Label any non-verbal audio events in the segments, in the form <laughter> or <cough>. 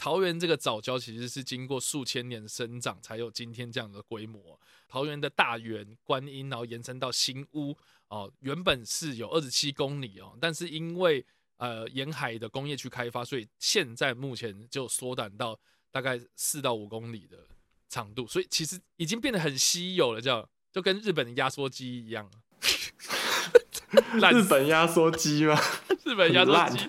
桃园这个早教其实是经过数千年生长，才有今天这样的规模。桃园的大园、观音，然后延伸到新屋哦，原本是有二十七公里哦，但是因为呃沿海的工业区开发，所以现在目前就缩短到大概四到五公里的长度，所以其实已经变得很稀有了，叫就跟日本的压缩机一样。<laughs> 日本压缩机吗？日本压缩机。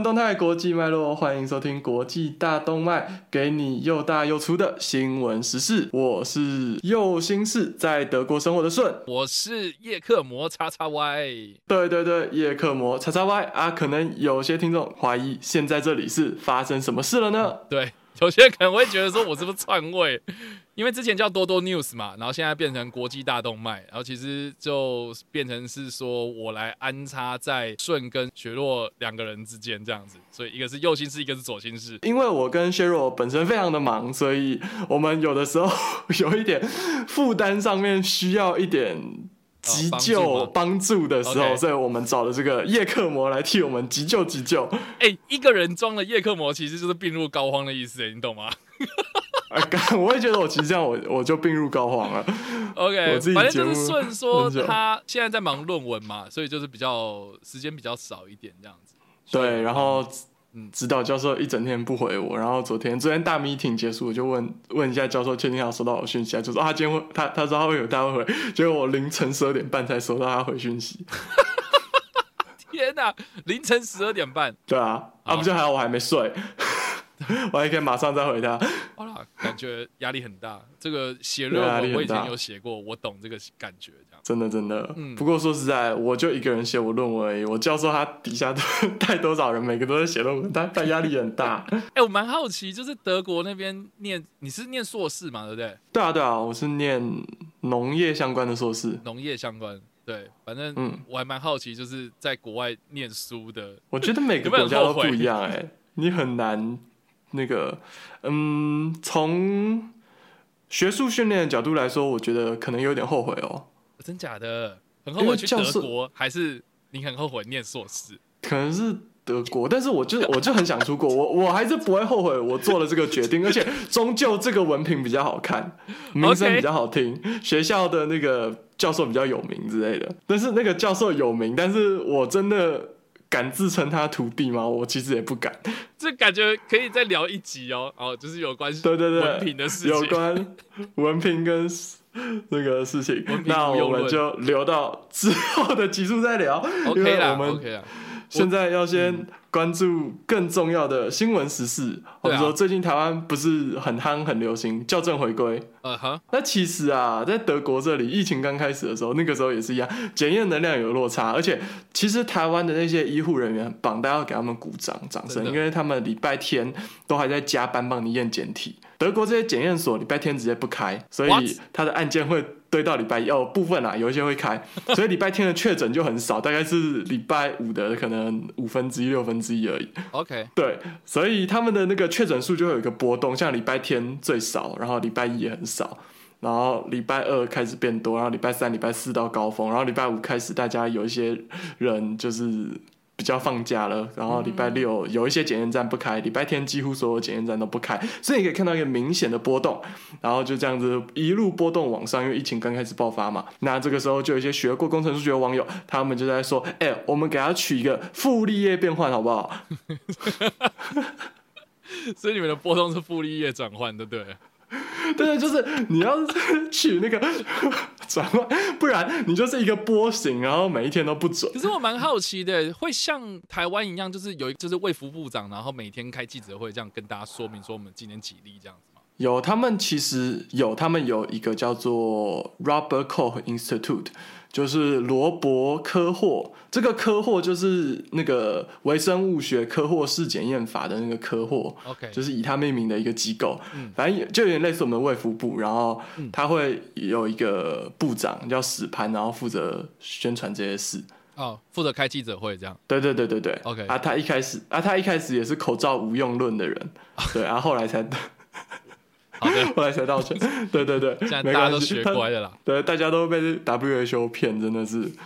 动态、国际脉络，欢迎收听《国际大动脉》，给你又大又粗的新闻时事。我是右心室，在德国生活的顺，我是叶克膜叉叉 Y。对对对，叶克膜叉叉 Y 啊，可能有些听众怀疑，现在这里是发生什么事了呢？对。有些人可能会觉得说，我是不是篡位？因为之前叫多多 news 嘛，然后现在变成国际大动脉，然后其实就变成是说我来安插在顺跟雪若两个人之间这样子，所以一个是右心室，一个是左心室。因为我跟雪若本身非常的忙，所以我们有的时候 <laughs> 有一点负担上面需要一点。急救帮助的时候，所以我们找了这个叶克膜来替我们急救急救。哎，一个人装了叶克膜，其实就是病入膏肓的意思，你懂吗？<laughs> 我也觉得我其实这样，我我就病入膏肓了。OK，反正就是顺说 <laughs> 他现在在忙论文嘛，所以就是比较时间比较少一点这样子。对，然后。嗯，指导教授一整天不回我，然后昨天昨天大 meeting 结束，我就问问一下教授，确定他收到我讯息，就说他今天会他他说他会有他会回，结果我凌晨十二点半才收到他回讯息。天哪，凌晨十二点半？对啊，啊不就还好我还没睡。我还可以马上再回他。好了，感觉压力很大。这个写论文我以前有写过，我懂这个感觉。真的真的。嗯。不过说实在，我就一个人写我论文而已。我教授他底下都 <laughs> 带多少人，每个都在写论文，他他压力很大。<laughs> 哎，我蛮好奇，就是德国那边念，你是念硕士嘛？对不对？对啊对啊，我是念农业相关的硕士。农业相关，对，反正嗯，我还蛮好奇，就是在国外念书的。我觉得每个国家都不一样，哎，你很难。那个，嗯，从学术训练的角度来说，我觉得可能有点后悔哦。真假的？很后悔去德国，还是你很后悔念硕士？可能是德国，但是我就我就很想出国，我我还是不会后悔我做了这个决定，而且终究这个文凭比较好看，名声比较好听，学校的那个教授比较有名之类的。但是那个教授有名，但是我真的。敢自称他徒弟吗？我其实也不敢。这感觉可以再聊一集哦，哦，就是有关对对对文凭的事情，有关文凭跟 <laughs> 那个事情。那我们就留到之后的集数再聊。OK 啦，OK 啦。现在要先关注更重要的新闻时事，或者说最近台湾不是很夯、很流行校正回归。呃哈，那其实啊，在德国这里疫情刚开始的时候，那个时候也是一样，检验能量有落差，而且其实台湾的那些医护人员榜单要给他们鼓掌掌声，因为他们礼拜天都还在加班帮你验检体。德国这些检验所礼拜天直接不开，所以他的案件会堆到礼拜一。哦，部分啊，有一些会开，<laughs> 所以礼拜天的确诊就很少，大概是礼拜五的可能五分之一、六分之一而已。OK，对，所以他们的那个确诊数就会有一个波动，像礼拜天最少，然后礼拜一也很少，然后礼拜二开始变多，然后礼拜三、礼拜四到高峰，然后礼拜五开始大家有一些人就是。比较放假了，然后礼拜六有一些检验站不开，礼拜天几乎所有检验站都不开，所以你可以看到一个明显的波动，然后就这样子一路波动往上，因为疫情刚开始爆发嘛。那这个时候就有一些学过工程数学的网友，他们就在说：“哎，我们给他取一个傅立叶变换好不好？” <laughs> 所以你们的波动是傅立叶转换，对不对？<laughs> 对，就是你要取那个 <laughs> 转换，不然你就是一个波形，然后每一天都不准。可是我蛮好奇的，会像台湾一样，就是有一就是卫福部长，然后每天开记者会，这样跟大家说明说我们今年几例这样子吗？有，他们其实有，他们有一个叫做 Robert Koch Institute。就是罗伯科霍，这个科霍就是那个微生物学科霍式检验法的那个科霍，OK，就是以他命名的一个机构，反正就有点类似我们的卫福部，然后他会有一个部长叫史潘，然后负责宣传这些事，哦，负责开记者会这样，对对对对对，OK，啊，他一开始啊，他一开始也是口罩无用论的人，<laughs> 对，然后后来才。<laughs> 后来才道歉，<laughs> 对对对，现在大家都学乖了啦。对，大家都被 WHO 骗，真的是。<laughs>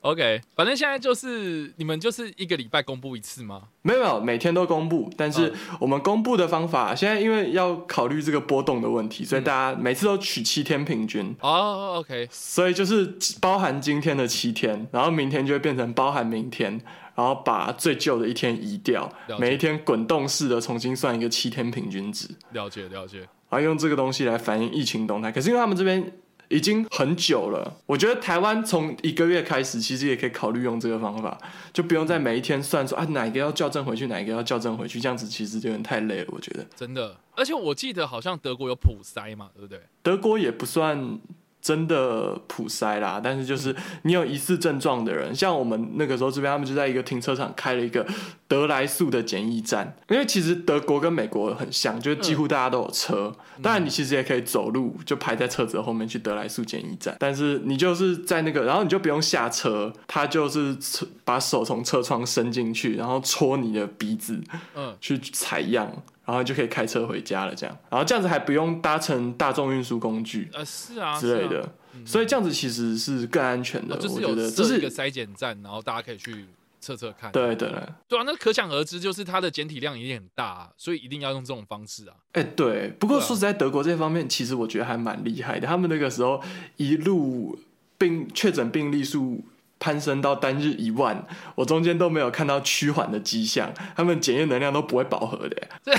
OK，反正现在就是你们就是一个礼拜公布一次吗？没有没有，每天都公布，但是我们公布的方法现在因为要考虑这个波动的问题，所以大家每次都取七天平均。哦，OK，所以就是包含今天的七天，然后明天就会变成包含明天。然后把最旧的一天移掉，每一天滚动式的重新算一个七天平均值。了解了解。然后用这个东西来反映疫情动态。可是因为他们这边已经很久了，我觉得台湾从一个月开始，其实也可以考虑用这个方法，就不用在每一天算说啊哪一个要校正回去，哪一个要校正回去，这样子其实有点太累了。我觉得真的，而且我记得好像德国有普筛嘛，对不对？德国也不算。真的普筛啦，但是就是你有疑似症状的人，像我们那个时候这边，他们就在一个停车场开了一个德莱素的检疫站。因为其实德国跟美国很像，就是几乎大家都有车，当然你其实也可以走路，就排在车子后面去德莱素检疫站。但是你就是在那个，然后你就不用下车，他就是把手从车窗伸进去，然后戳你的鼻子，嗯，去采样。然后就可以开车回家了，这样，然后这样子还不用搭乘大众运输工具，呃，是啊之类的，所以这样子其实是更安全的。就是有这是一个筛检站，然后大家可以去测测看。对对对啊，那可想而知，就是它的检体量一定很大，所以一定要用这种方式啊。哎，对。不过说实在，德国这方面其实我觉得还蛮厉害的，他们那个时候一路病确诊病例数。攀升到单日一万，我中间都没有看到趋缓的迹象，他们检验能量都不会饱和的。这，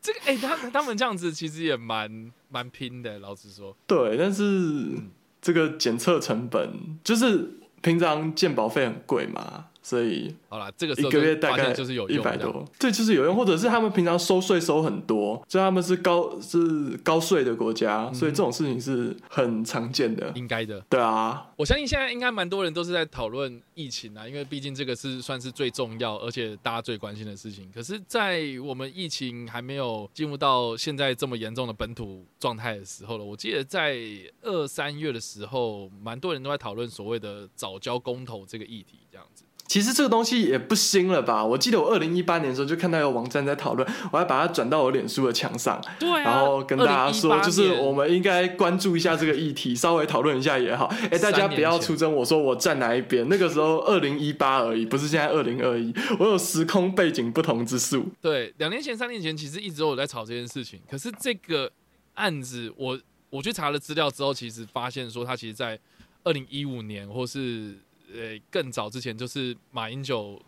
这个哎，他他们这样子其实也蛮蛮拼的，老实说。对，但是这个检测成本就是平常鉴保费很贵嘛。所以好了，这个一个月大概就是有一百多，对，就是有用，或者是他们平常收税收很多，所以他们是高是高税的国家，所以这种事情是很常见的，应该的。对啊，我相信现在应该蛮多人都是在讨论疫情啊，因为毕竟这个是算是最重要，而且大家最关心的事情。可是，在我们疫情还没有进入到现在这么严重的本土状态的时候了，我记得在二三月的时候，蛮多人都在讨论所谓的早交公投这个议题，这样子。其实这个东西也不新了吧？我记得我二零一八年的时候就看到有网站在讨论，我还把它转到我脸书的墙上，对，然后跟大家说，就是我们应该关注一下这个议题，稍微讨论一下也好。哎，大家不要出征，我说我站哪一边。那个时候二零一八而已，不是现在二零二一，我有时空背景不同之数。对，两年前、三年前其实一直都有在吵这件事情，可是这个案子，我我去查了资料之后，其实发现说，他其实在二零一五年或是。呃，更早之前就是马英九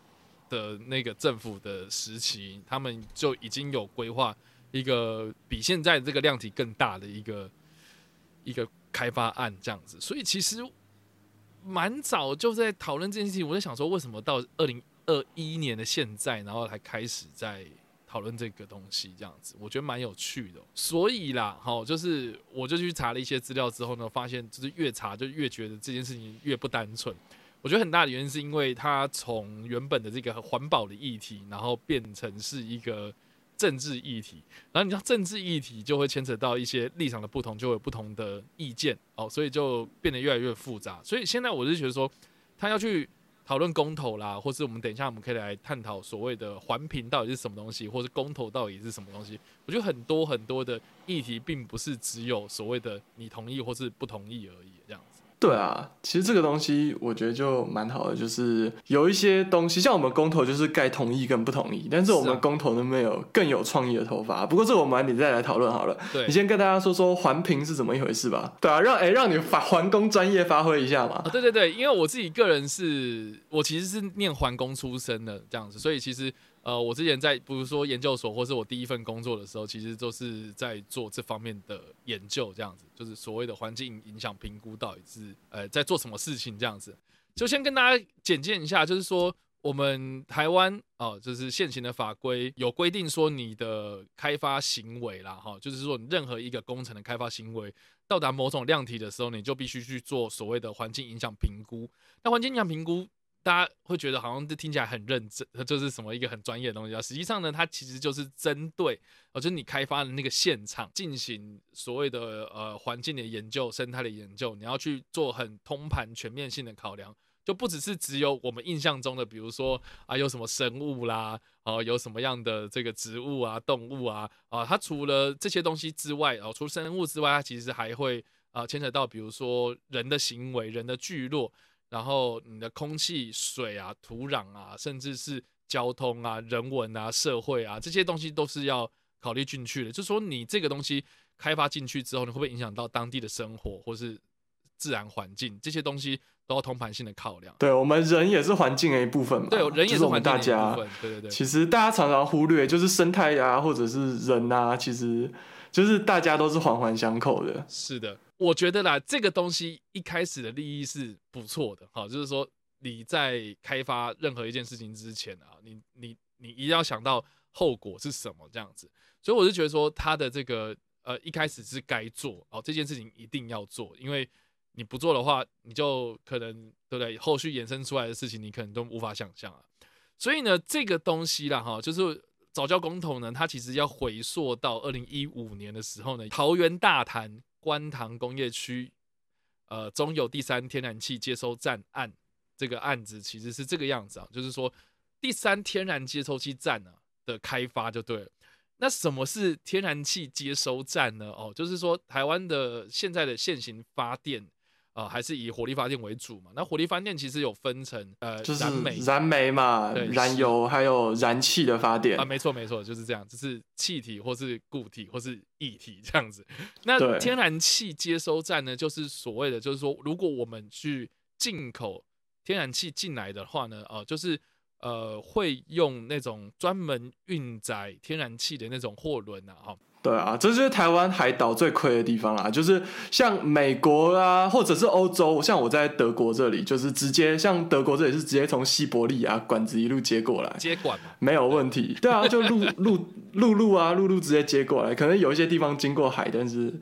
的那个政府的时期，他们就已经有规划一个比现在这个量体更大的一个一个开发案这样子，所以其实蛮早就在讨论这件事情。我在想说，为什么到二零二一年的现在，然后才开始在讨论这个东西这样子？我觉得蛮有趣的。所以啦，好，就是我就去查了一些资料之后呢，发现就是越查就越觉得这件事情越不单纯。我觉得很大的原因是因为它从原本的这个环保的议题，然后变成是一个政治议题，然后你知道政治议题就会牵扯到一些立场的不同，就会有不同的意见哦，所以就变得越来越复杂。所以现在我是觉得说，他要去讨论公投啦，或是我们等一下我们可以来探讨所谓的环评到底是什么东西，或是公投到底是什么东西。我觉得很多很多的议题，并不是只有所谓的你同意或是不同意而已，这样。对啊，其实这个东西我觉得就蛮好的，就是有一些东西，像我们公投就是该同意跟不同意，但是我们公投都没有更有创意的头发。不过这我们晚点再来讨论好了。对，你先跟大家说说环评是怎么一回事吧。对啊，让哎让你发环工专业发挥一下嘛。对对对，因为我自己个人是我其实是念环工出身的这样子，所以其实。呃，我之前在比如说研究所，或是我第一份工作的时候，其实都是在做这方面的研究，这样子，就是所谓的环境影响评估到底是呃在做什么事情这样子。就先跟大家简介一下，就是说我们台湾哦，就是现行的法规有规定说，你的开发行为啦，哈，就是说任何一个工程的开发行为到达某种量体的时候，你就必须去做所谓的环境影响评估。那环境影响评估，大家会觉得好像这听起来很认真，就是什么一个很专业的东西啊。实际上呢，它其实就是针对，哦，就是你开发的那个现场进行所谓的呃环境的研究、生态的研究，你要去做很通盘全面性的考量。就不只是只有我们印象中的，比如说啊，有什么生物啦，啊，有什么样的这个植物啊、动物啊，啊，它除了这些东西之外，哦，除生物之外，它其实还会啊牵扯到，比如说人的行为、人的聚落，然后你的空气、水啊、土壤啊，甚至是交通啊、人文啊、社会啊，这些东西都是要考虑进去的。就是说，你这个东西开发进去之后，你会不会影响到当地的生活，或是自然环境这些东西？都要通盘性的考量，对我们人也是环境的一部分嘛。对，人也是环境的一部分。对对对。其实大家常常忽略，就是生态啊，或者是人啊，其实就是大家都是环环相扣的。是的，我觉得啦，这个东西一开始的利益是不错的。好，就是说你在开发任何一件事情之前啊，你你你一定要想到后果是什么这样子。所以我是觉得说，他的这个呃一开始是该做哦，这件事情一定要做，因为。你不做的话，你就可能对不对？后续衍生出来的事情，你可能都无法想象啊。所以呢，这个东西啦，哈，就是早教公投呢，它其实要回溯到二零一五年的时候呢，桃园大潭观塘工业区，呃，中有第三天然气接收站案这个案子，其实是这个样子啊，就是说第三天然接收器站呢的开发就对了。那什么是天然气接收站呢？哦，就是说台湾的现在的现行发电。啊，还是以火力发电为主嘛？那火力发电其实有分成，呃，就是燃煤、燃煤嘛，燃油还有燃气的发电啊，没错没错，就是这样，就是气体或是固体或是液体这样子。那天然气接收站呢，就是所谓的，就是说，如果我们去进口天然气进来的话呢，哦，就是呃，会用那种专门运载天然气的那种货轮啊，哈。对啊，这就是台湾海岛最亏的地方啦，就是像美国啊，或者是欧洲，像我在德国这里，就是直接像德国这里是直接从西伯利亚管子一路接过来，接管没有问题。对啊，就陆陆陆路啊，陆路直接接过来，可能有一些地方经过海，但是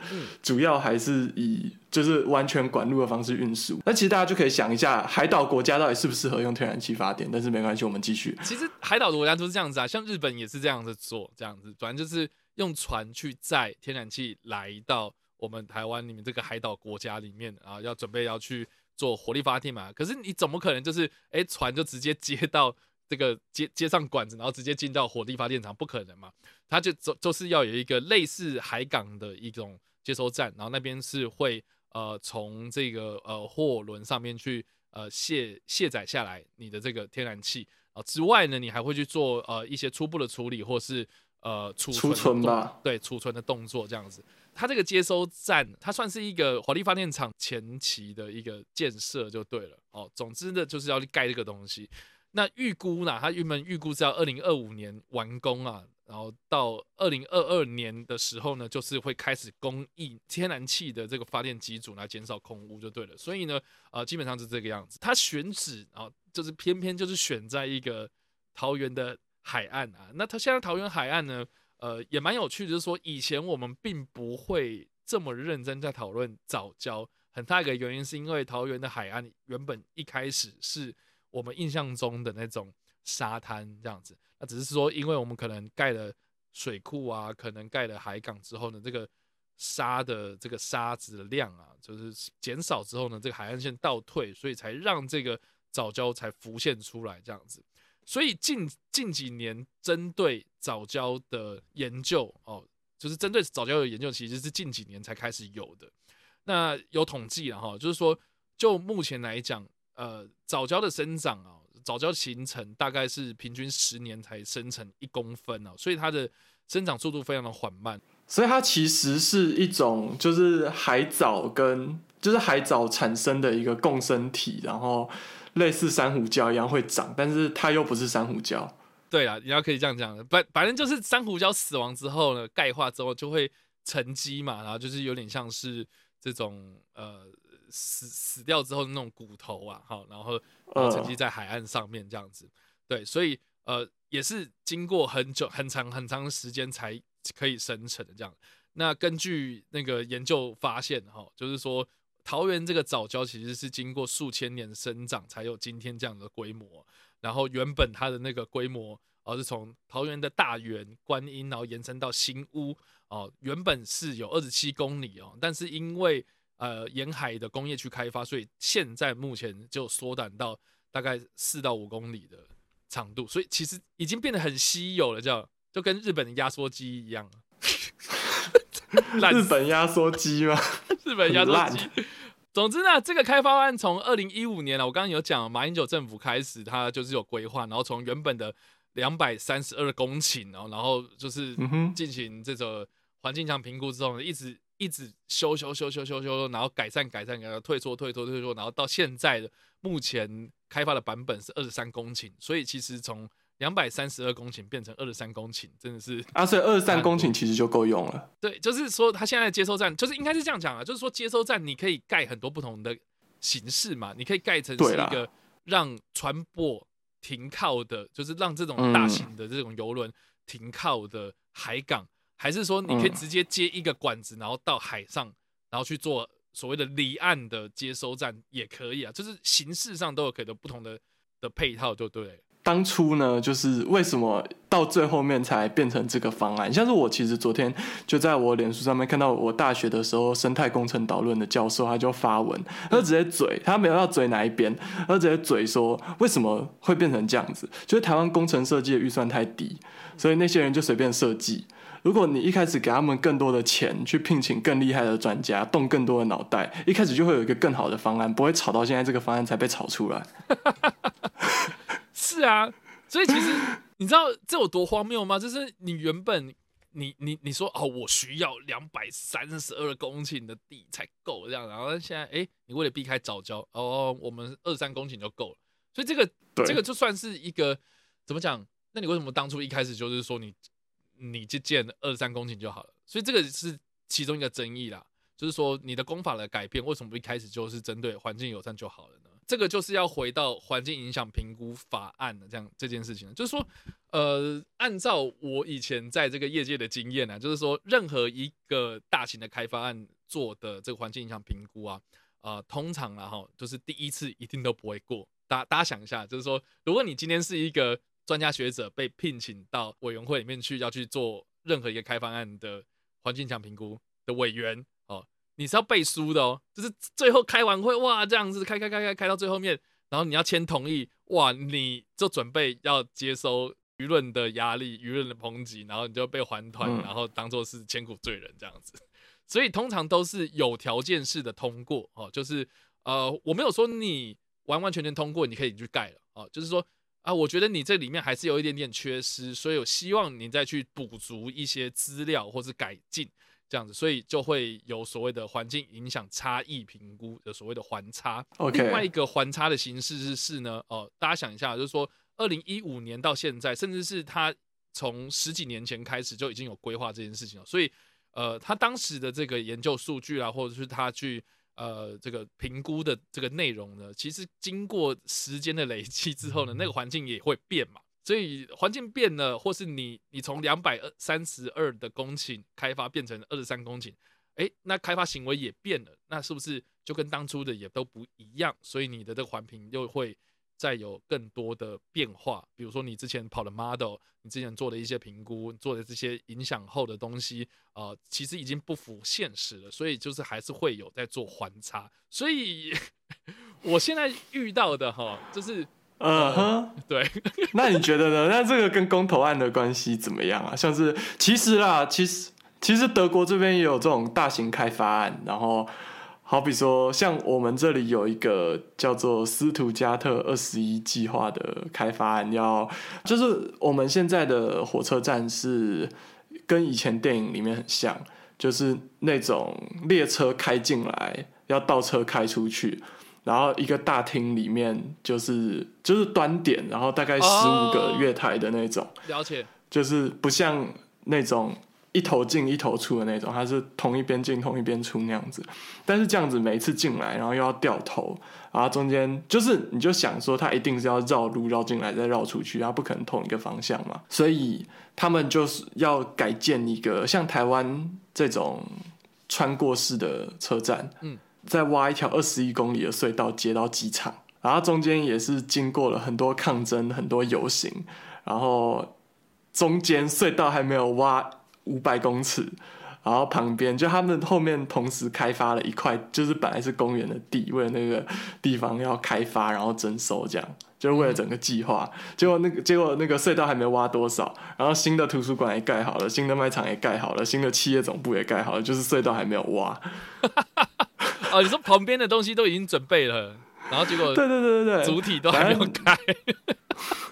主要还是以就是完全管路的方式运输。那其实大家就可以想一下，海岛国家到底适不适合用天然气发电？但是没关系，我们继续。其实海岛的国家都是这样子啊，像日本也是这样子做，这样子，反正就是。用船去载天然气来到我们台湾里面这个海岛国家里面啊，要准备要去做火力发电嘛？可是你怎么可能就是哎船就直接接到这个接接上管子，然后直接进到火力发电厂？不可能嘛？它就就就是要有一个类似海港的一种接收站，然后那边是会呃从这个呃货轮上面去呃卸卸载下来你的这个天然气啊之外呢，你还会去做呃一些初步的处理或是。呃，储存吧，对，储存的动作这样子。它这个接收站，它算是一个火力发电厂前期的一个建设就对了。哦，总之呢，就是要去盖这个东西。那预估呢，它原本预估是要二零二五年完工啊，然后到二零二二年的时候呢，就是会开始供应天然气的这个发电机组来减少空污就对了。所以呢，呃，基本上是这个样子。它选址啊，就是偏偏就是选在一个桃园的。海岸啊，那它现在桃园海岸呢，呃，也蛮有趣，就是说以前我们并不会这么认真在讨论早教，很大一个原因是因为桃园的海岸原本一开始是我们印象中的那种沙滩这样子，那只是说因为我们可能盖了水库啊，可能盖了海港之后呢，这个沙的这个沙子的量啊，就是减少之后呢，这个海岸线倒退，所以才让这个早礁才浮现出来这样子。所以近近几年针对早教的研究哦，就是针对早教的研究，其实是近几年才开始有的。那有统计了哈，就是说就目前来讲，呃，早教的生长啊，早教形成大概是平均十年才生成一公分哦，所以它的生长速度非常的缓慢。所以它其实是一种就是海藻跟就是海藻产生的一个共生体，然后。类似珊瑚礁一样会长，但是它又不是珊瑚礁。对啊，你要可以这样讲的，反反正就是珊瑚礁死亡之后呢，钙化之后就会沉积嘛，然后就是有点像是这种呃死死掉之后的那种骨头啊，好，然后沉积在海岸上面这样子。对，所以呃也是经过很久很长很长时间才可以生成的这样。那根据那个研究发现哈，就是说桃园这个早教其实是经过数千年生长才有今天这样的规模。然后原本它的那个规模，而是从桃园的大园观音，然后延伸到新屋哦，原本是有二十七公里哦，但是因为呃沿海的工业区开发，所以现在目前就缩短到大概四到五公里的长度，所以其实已经变得很稀有了，叫就跟日本的压缩机一样。<laughs> 日本压缩机吗？日本压缩机。总之呢，这个开发案从二零一五年了，我刚刚有讲，马英九政府开始，它就是有规划，然后从原本的两百三十二公顷，然后然后就是进行这个环境强评估之后，一直一直修修修修修修，然后改善改善改善，退缩退缩退缩，然后到现在的目前开发的版本是二十三公顷，所以其实从两百三十二公顷变成二十三公顷，真的是啊，所以二十三公顷其实就够用了。对，就是说它现在的接收站，就是应该是这样讲啊，就是说接收站你可以盖很多不同的形式嘛，你可以盖成是一个让船舶停靠的，就是让这种大型的这种游轮停靠的海港，还是说你可以直接接一个管子，然后到海上，然后去做所谓的离岸的接收站也可以啊，就是形式上都有可能不同的的配套，就对。当初呢，就是为什么到最后面才变成这个方案？像是我其实昨天就在我脸书上面看到我大学的时候生态工程导论的教授，他就发文，他直接嘴，他没有要嘴哪一边，他直接嘴说为什么会变成这样子？就是台湾工程设计的预算太低，所以那些人就随便设计。如果你一开始给他们更多的钱，去聘请更厉害的专家，动更多的脑袋，一开始就会有一个更好的方案，不会吵到现在这个方案才被炒出来。是啊，所以其实你知道这有多荒谬吗？就是你原本你你你说哦，我需要两百三十二公顷的地才够这样，然后现在哎，你为了避开早教哦，我们二三公顷就够了。所以这个这个就算是一个怎么讲？那你为什么当初一开始就是说你你就建二三公顷就好了？所以这个是其中一个争议啦，就是说你的功法的改变，为什么不一开始就是针对环境友善就好了呢？这个就是要回到环境影响评估法案的这样这件事情，就是说，呃，按照我以前在这个业界的经验呢，就是说，任何一个大型的开发案做的这个环境影响评估啊，呃，通常然后就是第一次一定都不会过。大大家想一下，就是说，如果你今天是一个专家学者被聘请到委员会里面去，要去做任何一个开发案的环境影响评估的委员。你是要背书的哦，就是最后开完会哇，这样子开开开开开到最后面，然后你要签同意哇，你就准备要接收舆论的压力、舆论的抨击，然后你就被还团，然后当做是千古罪人这样子。<laughs> 所以通常都是有条件式的通过哦，就是呃，我没有说你完完全全通过，你可以去盖了哦，就是说啊，我觉得你这里面还是有一点点缺失，所以我希望你再去补足一些资料或是改进。这样子，所以就会有所谓的环境影响差异评估的所谓的环差。另外一个环差的形式是是呢，哦，大家想一下，就是说，二零一五年到现在，甚至是他从十几年前开始就已经有规划这件事情了。所以，呃，他当时的这个研究数据啊，或者是他去呃这个评估的这个内容呢，其实经过时间的累积之后呢，那个环境也会变嘛。所以环境变了，或是你你从两百二三十二的公顷开发变成二十三公顷，哎，那开发行为也变了，那是不是就跟当初的也都不一样？所以你的这个环评又会再有更多的变化。比如说你之前跑的 model，你之前做的一些评估，做的这些影响后的东西，呃，其实已经不符现实了。所以就是还是会有在做环差。所以 <laughs> 我现在遇到的哈，就是。嗯哼，对，<laughs> 那你觉得呢？那这个跟公投案的关系怎么样啊？像是其实啦，其实其实德国这边也有这种大型开发案，然后好比说像我们这里有一个叫做斯图加特二十一计划的开发案，要就是我们现在的火车站是跟以前电影里面很像，就是那种列车开进来要倒车开出去。然后一个大厅里面就是就是端点，然后大概十五个月台的那种，了解，就是不像那种一头进一头出的那种，它是同一边进同一边出那样子。但是这样子每一次进来，然后又要掉头，然后中间就是你就想说，它一定是要绕路绕进来再绕出去，它不可能同一个方向嘛。所以他们就是要改建一个像台湾这种穿过式的车站，嗯，再挖一条二十一公里的隧道接到机场，然后中间也是经过了很多抗争、很多游行，然后中间隧道还没有挖。五百公尺，然后旁边就他们后面同时开发了一块，就是本来是公园的地，为了那个地方要开发，然后征收，这样就是为了整个计划。结果那个结果那个隧道还没挖多少，然后新的图书馆也盖好了，新的卖场也盖好了，新的企业总部也盖好了，就是隧道还没有挖。<laughs> 哦，你说旁边的东西都已经准备了，然后结果对对对对对，主体都还没有开。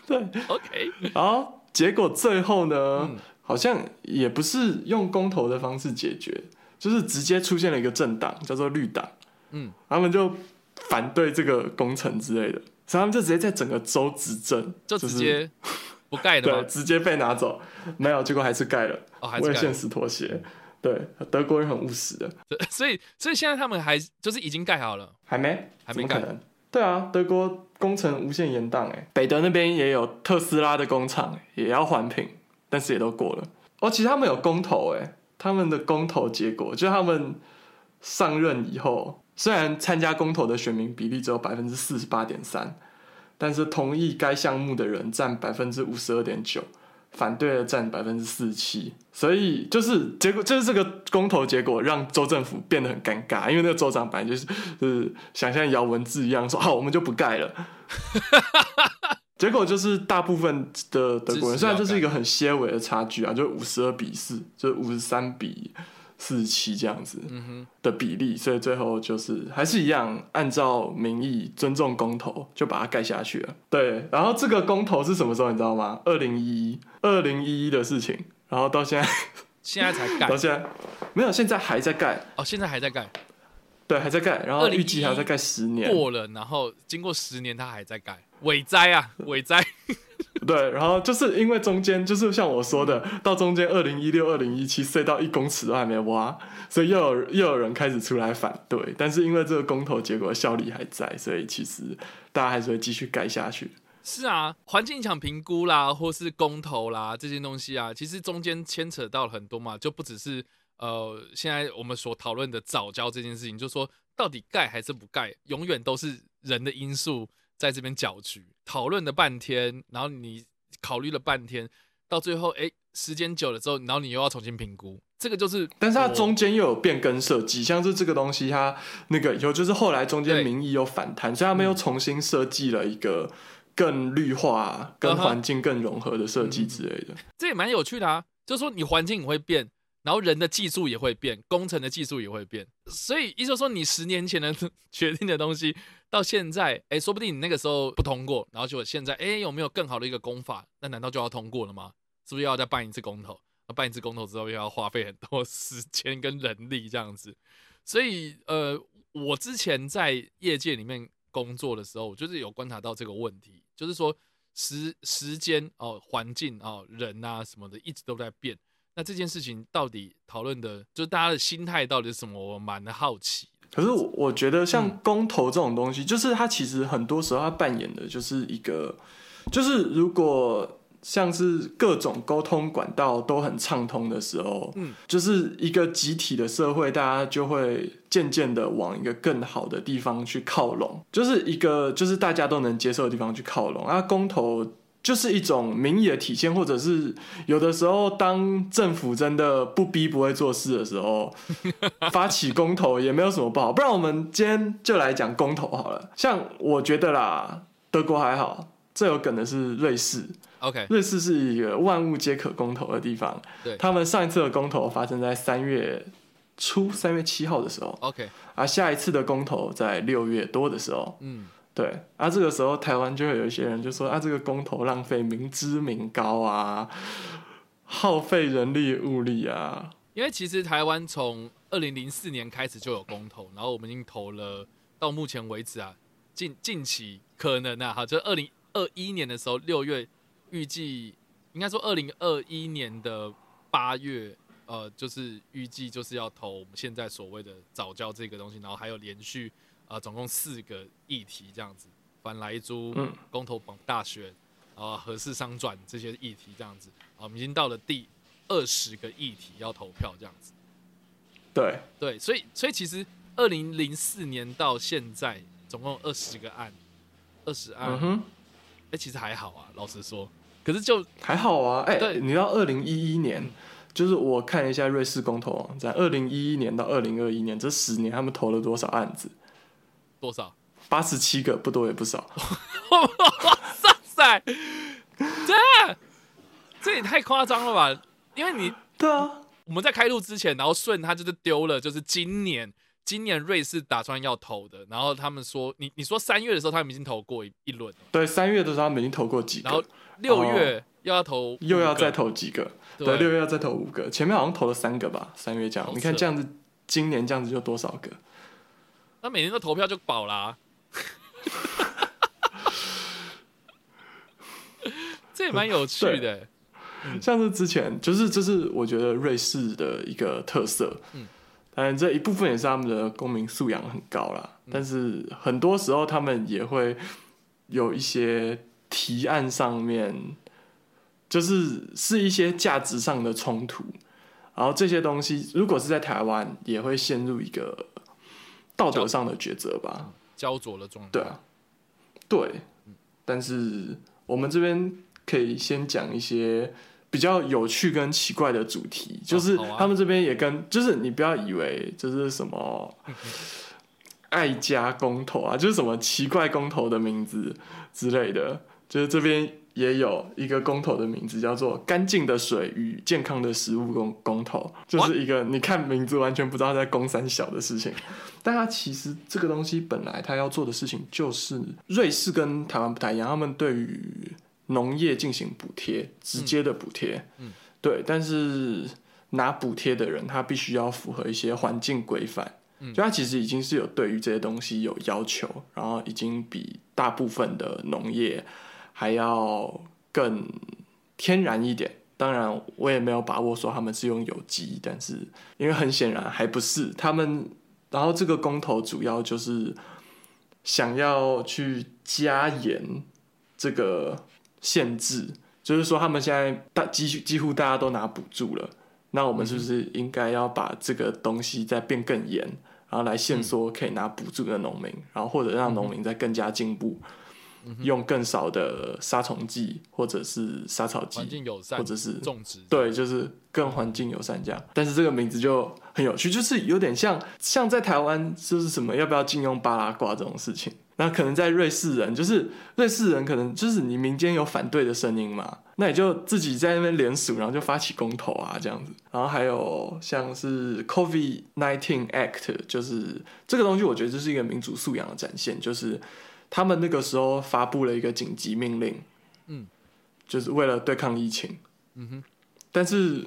对，<laughs> OK，然后结果最后呢？好像也不是用公投的方式解决，就是直接出现了一个政党叫做绿党，嗯，他们就反对这个工程之类的，所以他们就直接在整个州执政，就直接 <laughs> 不盖的对？直接被拿走，没有，结果还是盖了，为了现实妥协。对，德国人很务实的，<laughs> 所以所以现在他们还就是已经盖好了，还没，还没盖。对啊，德国工程无限延宕，哎，北德那边也有特斯拉的工厂，也要环评。但是也都过了哦，其实他们有公投哎，他们的公投结果就他们上任以后，虽然参加公投的选民比例只有百分之四十八点三，但是同意该项目的人占百分之五十二点九，反对的占百分之四十七，所以就是结果就是这个公投结果让州政府变得很尴尬，因为那个州长本来就是就是想像姚文字一样说好，我们就不盖了。<laughs> 结果就是大部分的德国人，虽然这是一个很些微的差距啊，就五十二比四，就五十三比四十七这样子的比例，所以最后就是还是一样按照民意尊重公投就把它盖下去了。对，然后这个公投是什么时候你知道吗？二零一一，二零一一的事情，然后到现在，<laughs> 现在才盖，到现在没有，现在还在盖哦，现在还在盖。对，还在盖，然后预计还要再盖十年。过了，然后经过十年，它还在盖，伟哉啊，伟哉！<laughs> 对，然后就是因为中间就是像我说的，到中间二零一六、二零一七隧道一公尺都还没挖，所以又有又有人开始出来反对。但是因为这个公投结果效力还在，所以其实大家还是会继续盖下去。是啊，环境影响评估啦，或是公投啦这些东西啊，其实中间牵扯到很多嘛，就不只是。呃，现在我们所讨论的早教这件事情，就说到底盖还是不盖，永远都是人的因素在这边搅局。讨论了半天，然后你考虑了半天，到最后，哎，时间久了之后，然后你又要重新评估，这个就是。但是它中间又有变更设计，像是这个东西，它那个有就是后来中间民意又反弹，所以他们又重新设计了一个更绿化、跟环境更融合的设计之类的。这也蛮有趣的啊，就是说你环境会变。然后人的技术也会变，工程的技术也会变，所以意思说你十年前的 <laughs> 决定的东西，到现在，哎，说不定你那个时候不通过，然后就现在，哎，有没有更好的一个功法？那难道就要通过了吗？是不是要再办一次公投？那办一次公投之后，又要花费很多时间跟人力这样子。所以，呃，我之前在业界里面工作的时候，我就是有观察到这个问题，就是说时时间哦，环境哦，人啊什么的，一直都在变。那这件事情到底讨论的，就是大家的心态到底是什么？我蛮好奇。可是我我觉得像公投这种东西，就是它其实很多时候它扮演的就是一个，就是如果像是各种沟通管道都很畅通的时候，嗯，就是一个集体的社会，大家就会渐渐的往一个更好的地方去靠拢，就是一个就是大家都能接受的地方去靠拢。啊，公投。就是一种民意的体现，或者是有的时候，当政府真的不逼不会做事的时候，<laughs> 发起公投也没有什么不好。不然我们今天就来讲公投好了。像我觉得啦，德国还好，最有梗的是瑞士。OK，瑞士是一个万物皆可公投的地方。对，他们上一次的公投发生在三月初，三月七号的时候。OK，而下一次的公投在六月多的时候。嗯。对，啊，这个时候台湾就会有一些人就说啊，这个公投浪费民脂民膏啊，耗费人力物力啊。因为其实台湾从二零零四年开始就有公投，然后我们已经投了到目前为止啊，近近期可能啊，好，就二零二一年的时候六月，预计应该说二零二一年的八月呃，就是预计就是要投我们现在所谓的早教这个东西，然后还有连续呃总共四个议题这样子，反莱猪、公投榜大选啊、合适商转这些议题这样子，啊，我们已经到了第二十个议题要投票这样子。对对，所以所以其实二零零四年到现在总共二十个案，二十案，哎，其实还好啊，老实说，可是就还好啊，哎，对，你到二零一一年。就是我看一下瑞士公投网站，二零一一年到二零二一年这十年，他们投了多少案子？多少？八十七个，不多也不少。<laughs> 哇塞，这这也太夸张了吧？因为你对啊，我们在开录之前，然后顺他就是丢了，就是今年今年瑞士打算要投的，然后他们说你你说三月的时候他们已经投过一一轮，对，三月的时候他们已经投过几个，然后六月又要投，又要再投几个。对，六月要再投五个，前面好像投了三个吧。三月这样，你看这样子，今年这样子就多少个？那每年都投票就饱啦。<laughs> 这也蛮有趣的。像是之前，就是这是我觉得瑞士的一个特色。嗯，当然这一部分也是他们的公民素养很高啦。但是很多时候他们也会有一些提案上面。就是是一些价值上的冲突，然后这些东西如果是在台湾，也会陷入一个道德上的抉择吧，焦灼的状态。对啊，对，但是我们这边可以先讲一些比较有趣跟奇怪的主题，就是他们这边也跟，就是你不要以为这是什么 <laughs> 爱家公投啊，就是什么奇怪公投的名字之类的，就是这边。也有一个公投的名字叫做“干净的水与健康的食物公公投”，就是一个你看名字完全不知道在公三小的事情，<laughs> 但它其实这个东西本来它要做的事情就是瑞士跟台湾不太一样，他们对于农业进行补贴，直接的补贴，嗯，对，但是拿补贴的人他必须要符合一些环境规范，嗯，就他其实已经是有对于这些东西有要求，然后已经比大部分的农业。还要更天然一点，当然我也没有把握说他们是用有机，但是因为很显然还不是他们。然后这个公投主要就是想要去加严这个限制，就是说他们现在大几几乎大家都拿补助了，那我们是不是应该要把这个东西再变更严，然后来限缩可以拿补助的农民，然后或者让农民再更加进步。用更少的杀虫剂，或者是杀草剂，环境友善，或者是种植，对，就是更环境友善这样。但是这个名字就很有趣，就是有点像像在台湾就是什么要不要禁用巴拉瓜这种事情。那可能在瑞士人，就是瑞士人可能就是你民间有反对的声音嘛，那你就自己在那边联署，然后就发起公投啊这样子。然后还有像是 COVID nineteen Act，就是这个东西，我觉得这是一个民主素养的展现，就是。他们那个时候发布了一个紧急命令，嗯，就是为了对抗疫情，嗯哼，但是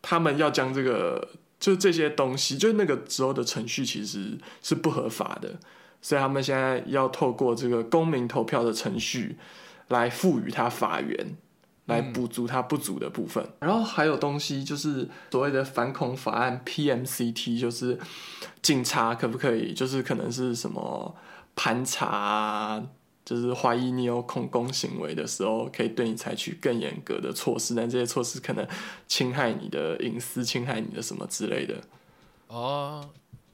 他们要将这个就这些东西，就那个时候的程序其实是不合法的，所以他们现在要透过这个公民投票的程序来赋予它法源，来补足它不足的部分。然后还有东西就是所谓的反恐法案 PMCT，就是警察可不可以，就是可能是什么。盘查，就是怀疑你有恐攻行为的时候，可以对你采取更严格的措施，但这些措施可能侵害你的隐私，侵害你的什么之类的。哦，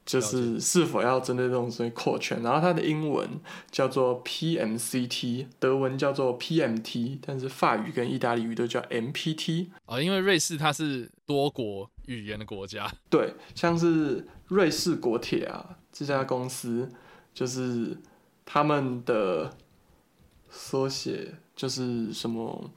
就是是否要针对这种东西扩权？然后它的英文叫做 PMCT，德文叫做 PMT，但是法语跟意大利语都叫 MPT。啊，因为瑞士它是多国语言的国家。对，像是瑞士国铁啊这家公司。就是他们的缩写，就是什么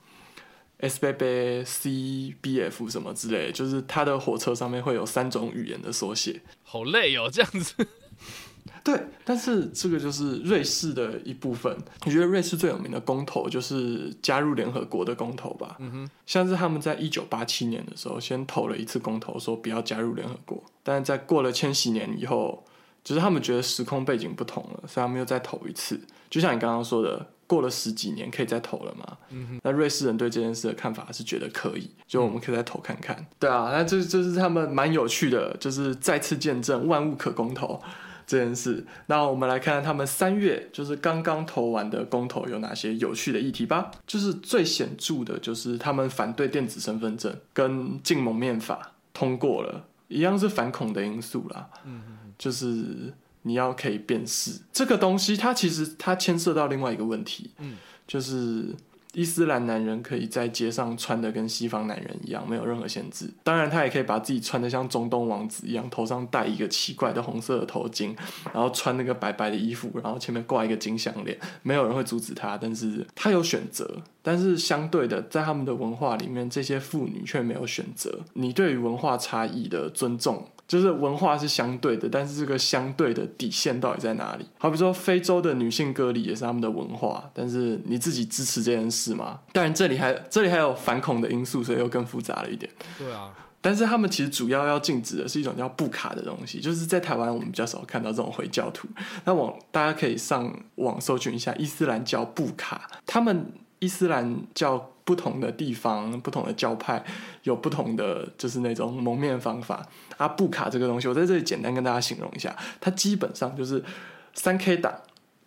S B B C B F 什么之类，就是他的火车上面会有三种语言的缩写。好累哦，这样子。<laughs> 对，但是这个就是瑞士的一部分。我觉得瑞士最有名的公投就是加入联合国的公投吧。嗯哼，像是他们在一九八七年的时候先投了一次公投，说不要加入联合国，但是在过了千禧年以后。只是他们觉得时空背景不同了，所以他们又再投一次。就像你刚刚说的，过了十几年可以再投了嘛？嗯那瑞士人对这件事的看法是觉得可以，就我们可以再投看看。对啊，那这就是他们蛮有趣的，就是再次见证万物可公投这件事。那我们来看看他们三月就是刚刚投完的公投有哪些有趣的议题吧。就是最显著的，就是他们反对电子身份证跟禁蒙面法通过了，一样是反恐的因素啦。嗯就是。你要可以辨识这个东西，它其实它牵涉到另外一个问题，嗯，就是伊斯兰男人可以在街上穿的跟西方男人一样，没有任何限制。当然，他也可以把自己穿的像中东王子一样，头上戴一个奇怪的红色的头巾，然后穿那个白白的衣服，然后前面挂一个金项链，没有人会阻止他。但是他有选择，但是相对的，在他们的文化里面，这些妇女却没有选择。你对于文化差异的尊重。就是文化是相对的，但是这个相对的底线到底在哪里？好比说非洲的女性割礼也是他们的文化，但是你自己支持这件事吗？当然这里还这里还有反恐的因素，所以又更复杂了一点。对啊，但是他们其实主要要禁止的是一种叫布卡的东西，就是在台湾我们比较少看到这种回教徒。那网大家可以上网搜寻一下伊斯兰教布卡，他们伊斯兰教。不同的地方、不同的教派有不同的就是那种蒙面方法。阿布卡这个东西，我在这里简单跟大家形容一下，它基本上就是三 K 档，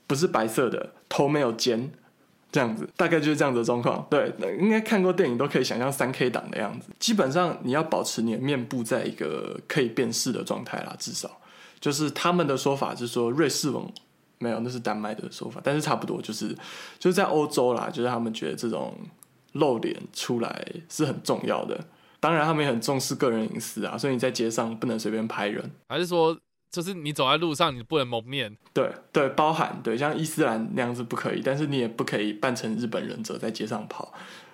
不是白色的，头没有尖，这样子，大概就是这样子的状况。对，应该看过电影都可以想象三 K 档的样子。基本上你要保持你的面部在一个可以辨识的状态啦，至少就是他们的说法是说瑞士文。没有，那是丹麦的说法，但是差不多就是就是在欧洲啦，就是他们觉得这种。露脸出来是很重要的，当然他们也很重视个人隐私啊，所以你在街上不能随便拍人，还是说就是你走在路上你不能蒙面？对对，包含对，像伊斯兰那样子不可以，但是你也不可以扮成日本忍者在街上跑，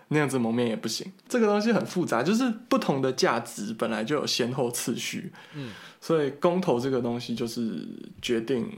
那样子蒙面也不行。这个东西很复杂，就是不同的价值本来就有先后次序，嗯，所以公投这个东西就是决定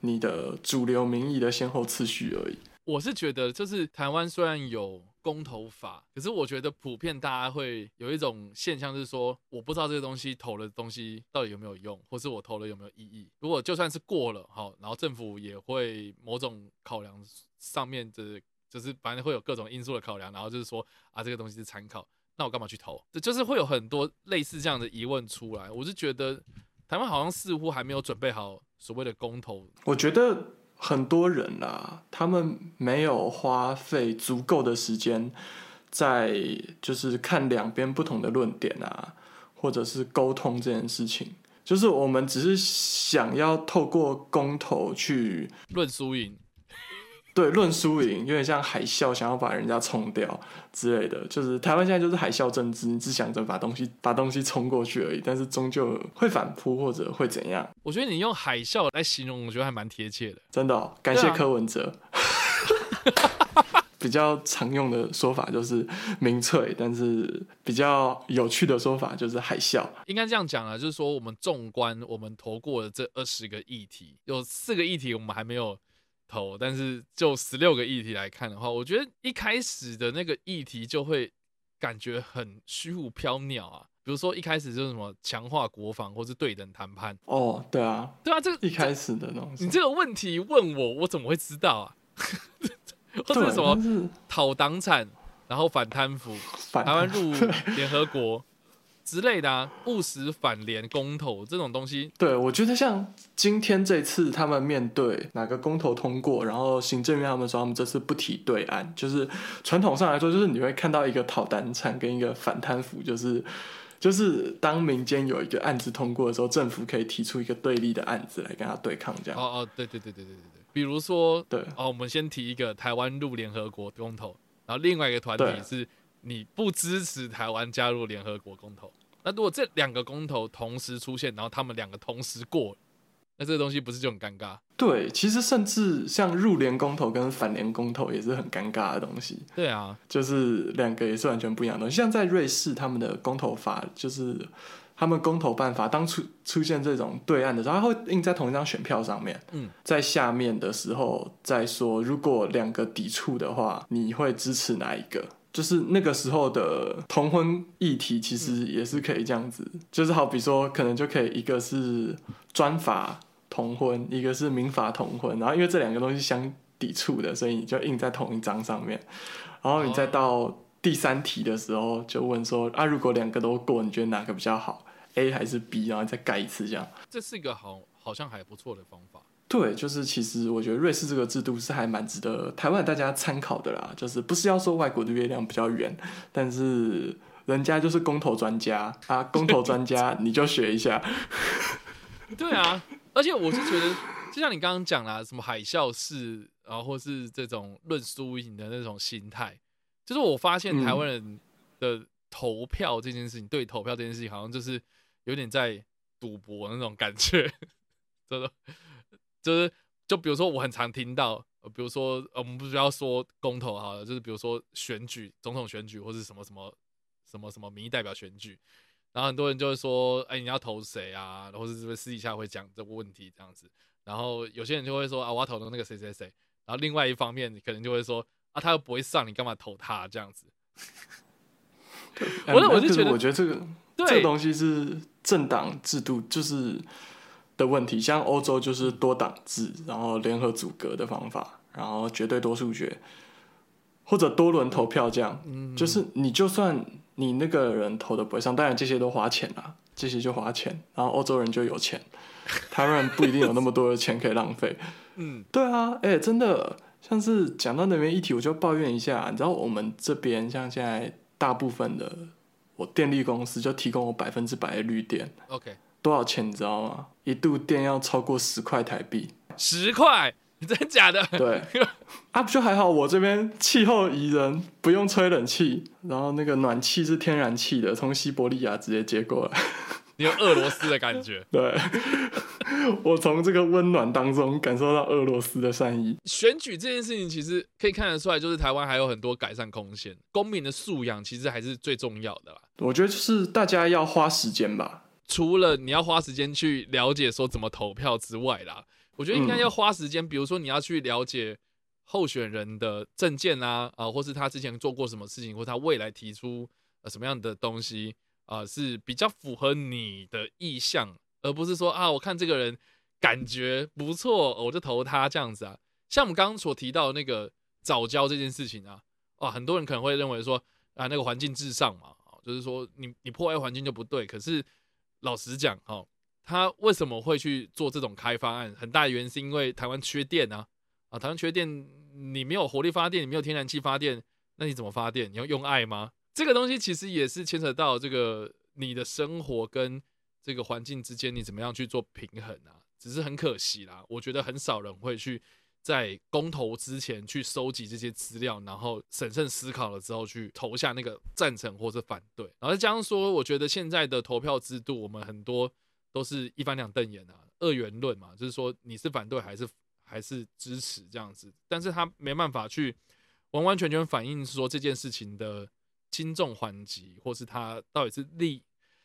你的主流民意的先后次序而已。我是觉得，就是台湾虽然有。公投法，可是我觉得普遍大家会有一种现象，就是说我不知道这个东西投的东西到底有没有用，或是我投了有没有意义。如果就算是过了，好，然后政府也会某种考量上面的，就是反正会有各种因素的考量，然后就是说啊，这个东西是参考，那我干嘛去投？这就是会有很多类似这样的疑问出来。我是觉得台湾好像似乎还没有准备好所谓的公投。我觉得。很多人啦，他们没有花费足够的时间在就是看两边不同的论点啊，或者是沟通这件事情。就是我们只是想要透过公投去论输赢。对，论输赢有点像海啸，想要把人家冲掉之类的。就是台湾现在就是海啸政治，你只想着把东西把东西冲过去而已，但是终究会反扑或者会怎样？我觉得你用海啸来形容，我觉得还蛮贴切的。真的，感谢柯文哲。<laughs> 比较常用的说法就是民粹，但是比较有趣的说法就是海啸。应该这样讲啊，就是说我们纵观我们投过的这二十个议题，有四个议题我们还没有。投，但是就十六个议题来看的话，我觉得一开始的那个议题就会感觉很虚无缥缈啊。比如说一开始就是什么强化国防或是对等谈判。哦，对啊，对啊，这个一开始的东西。你这个问题问我，我怎么会知道啊？或者什么讨党产，然后反贪腐，台湾入联合国。<laughs> 之类的啊，务实反联公投这种东西，对我觉得像今天这次他们面对哪个公投通过，然后行政院他们说他们这次不提对案，就是传统上来说，就是你会看到一个讨单产跟一个反贪腐，就是就是当民间有一个案子通过的时候，政府可以提出一个对立的案子来跟他对抗这样。哦哦，对对对对对对对，比如说对哦，我们先提一个台湾入联合国公投，然后另外一个团体是。你不支持台湾加入联合国公投，那如果这两个公投同时出现，然后他们两个同时过，那这个东西不是就很尴尬？对，其实甚至像入联公投跟反联公投也是很尴尬的东西。对啊，就是两个也是完全不一样的东西。像在瑞士，他们的公投法就是他们公投办法，当出出现这种对岸的时候，它会印在同一张选票上面。嗯，在下面的时候再说，如果两个抵触的话，你会支持哪一个？就是那个时候的同婚议题，其实也是可以这样子，就是好比说，可能就可以一个是专法同婚，一个是民法同婚，然后因为这两个东西相抵触的，所以你就印在同一张上面。然后你再到第三题的时候，就问说啊，如果两个都过，你觉得哪个比较好？A 还是 B？然后再盖一次这样。这是一个好，好像还不错的方法。对，就是其实我觉得瑞士这个制度是还蛮值得台湾大家参考的啦。就是不是要说外国的月亮比较圆，但是人家就是公投专家啊，公投专家你就学一下。<laughs> 对啊，而且我是觉得，就像你刚刚讲啦，什么海啸式，然后或是这种论输赢的那种心态，就是我发现台湾人的投票这件事情，对投票这件事情，好像就是有点在赌博那种感觉，<laughs> 真的。就是，就比如说，我很常听到，呃，比如说，我们不需要说公投好了，就是比如说选举，总统选举或者什么什么什么什么民意代表选举，然后很多人就会说，哎，你要投谁啊？或者是不是私底下会讲这个问题这样子？然后有些人就会说，啊，我要投的那个谁谁谁。然后另外一方面，你可能就会说，啊，他又不会上，你干嘛投他这样子？我我就觉得，我觉得这个这个东西是政党制度，就是。的问题，像欧洲就是多党制，然后联合组阁的方法，然后绝对多数决，或者多轮投票这样，就是你就算你那个人投的不会上，当然这些都花钱啦，这些就花钱，然后欧洲人就有钱，台湾人不一定有那么多的钱可以浪费。<laughs> 嗯，对啊，哎，真的，像是讲到那边议题，我就抱怨一下，你知道我们这边像现在大部分的我电力公司就提供我百分之百的绿电，OK。多少钱你知道吗？一度电要超过十块台币，十块？真假的？对，<laughs> 啊，不就还好？我这边气候宜人，不用吹冷气，然后那个暖气是天然气的，从西伯利亚直接接过来。你有俄罗斯的感觉？<laughs> 对，我从这个温暖当中感受到俄罗斯的善意。选举这件事情其实可以看得出来，就是台湾还有很多改善空间。公民的素养其实还是最重要的啦。我觉得就是大家要花时间吧。除了你要花时间去了解说怎么投票之外啦，我觉得应该要花时间，比如说你要去了解候选人的证件啊，啊，或是他之前做过什么事情，或他未来提出呃什么样的东西啊，是比较符合你的意向，而不是说啊，我看这个人感觉不错，我就投他这样子啊。像我们刚刚所提到的那个早教这件事情啊，哇，很多人可能会认为说啊，那个环境至上嘛，就是说你你破坏环境就不对，可是。老实讲，哈，他为什么会去做这种开发案？很大的原因是因为台湾缺电啊，啊，台湾缺电，你没有火力发电，你没有天然气发电，那你怎么发电？你要用爱吗？这个东西其实也是牵扯到这个你的生活跟这个环境之间，你怎么样去做平衡啊？只是很可惜啦，我觉得很少人会去。在公投之前去收集这些资料，然后审慎思考了之后去投下那个赞成或者反对。然后再加上说，我觉得现在的投票制度，我们很多都是一翻两瞪眼啊，二元论嘛，就是说你是反对还是还是支持这样子。但是他没办法去完完全全反映说这件事情的轻重缓急，或是他到底是利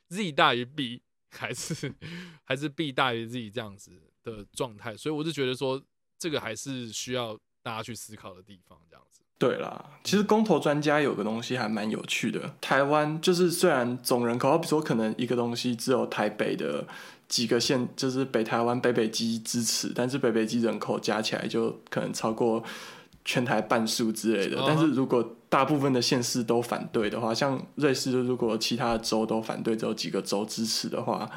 z 大于 b 还是 <laughs> 还是 b 大于 z 这样子的状态。所以我就觉得说。这个还是需要大家去思考的地方，这样子。对啦，其实公投专家有个东西还蛮有趣的。台湾就是虽然总人口，比如说可能一个东西只有台北的几个县，就是北台湾北北基支持，但是北北基人口加起来就可能超过全台半数之类的。但是如果大部分的县市都反对的话，像瑞士，如果其他的州都反对，只有几个州支持的话，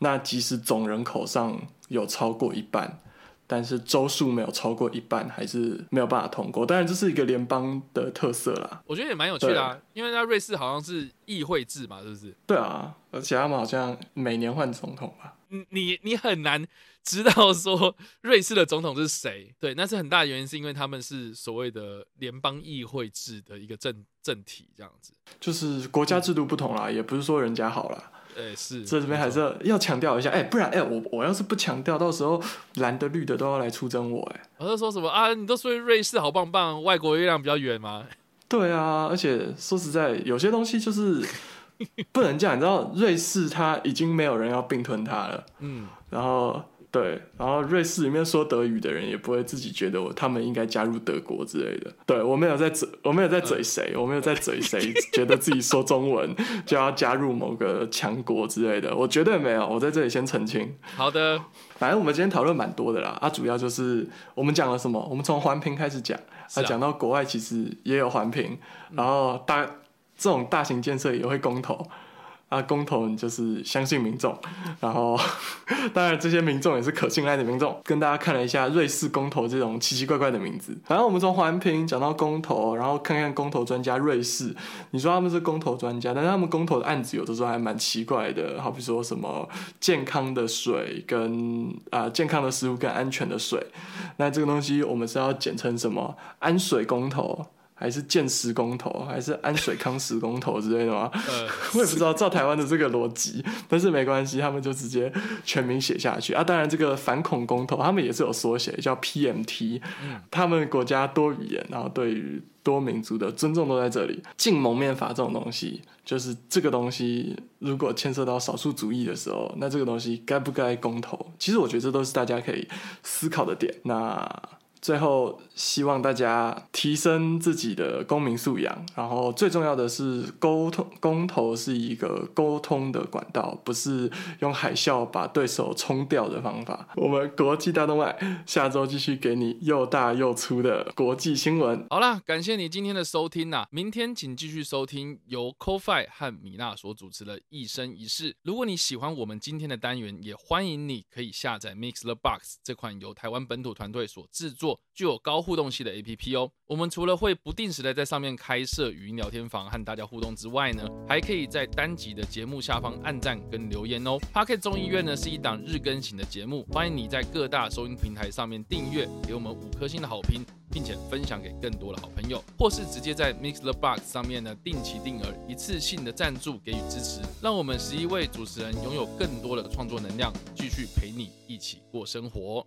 那即使总人口上有超过一半。但是周数没有超过一半，还是没有办法通过。当然，这是一个联邦的特色啦。我觉得也蛮有趣的啊，因为在瑞士好像是议会制嘛，是不是？对啊，而且他们好像每年换总统吧。你你你很难知道说瑞士的总统是谁。对，那是很大的原因，是因为他们是所谓的联邦议会制的一个政政体，这样子。就是国家制度不同啦，也不是说人家好啦。哎，是，这这边还是要要强调一下，哎，不然，哎，我我要是不强调，到时候蓝的绿的都要来出征我，哎，我在说什么啊？你都说瑞士好棒棒，外国月亮比较圆吗？对啊，而且说实在，有些东西就是不能这样，你知道，瑞士它已经没有人要并吞它了，嗯，然后。对，然后瑞士里面说德语的人也不会自己觉得我他们应该加入德国之类的。对我没有在嘴，我没有在嘴谁，我没有在嘴谁，觉得自己说中文就要加入某个强国之类的，我绝对没有。我在这里先澄清。好的，反正我们今天讨论蛮多的啦，啊，主要就是我们讲了什么？我们从环评开始讲，啊，讲到国外其实也有环评，然后大这种大型建设也会公投。啊，公投你就是相信民众，然后当然这些民众也是可信赖的民众。跟大家看了一下瑞士公投这种奇奇怪怪的名字。反正我们从环评讲到公投，然后看看公投专家瑞士，你说他们是公投专家，但是他们公投的案子有的时候还蛮奇怪的，好比说什么健康的水跟啊健康的食物跟安全的水，那这个东西我们是要简称什么安水公投？还是建石公投，还是安水康石公投之类的吗？<laughs> <laughs> 我也不知道照台湾的这个逻辑，<laughs> 但是没关系，他们就直接全名写下去啊。当然，这个反恐公投他们也是有缩写，叫 PMT。他们国家多语言，然后对于多民族的尊重都在这里。禁蒙面法这种东西，就是这个东西如果牵涉到少数主义的时候，那这个东西该不该公投？其实我觉得这都是大家可以思考的点。那。最后，希望大家提升自己的公民素养，然后最重要的是沟通。公投是一个沟通的管道，不是用海啸把对手冲掉的方法。我们国际大动脉下周继续给你又大又粗的国际新闻。好啦，感谢你今天的收听呐！明天请继续收听由 CoFi 和米娜所主持的《一生一世》。如果你喜欢我们今天的单元，也欢迎你可以下载 Mix the Box 这款由台湾本土团队所制作。具有高互动性的 A P P 哦。我们除了会不定时的在上面开设语音聊天房和大家互动之外呢，还可以在单集的节目下方按赞跟留言哦。Pocket 众议院呢是一档日更型的节目，欢迎你在各大收音平台上面订阅，给我们五颗星的好评，并且分享给更多的好朋友，或是直接在 Mix the Box 上面呢定期定额一次性的赞助给予支持，让我们十一位主持人拥有更多的创作能量，继续陪你一起过生活。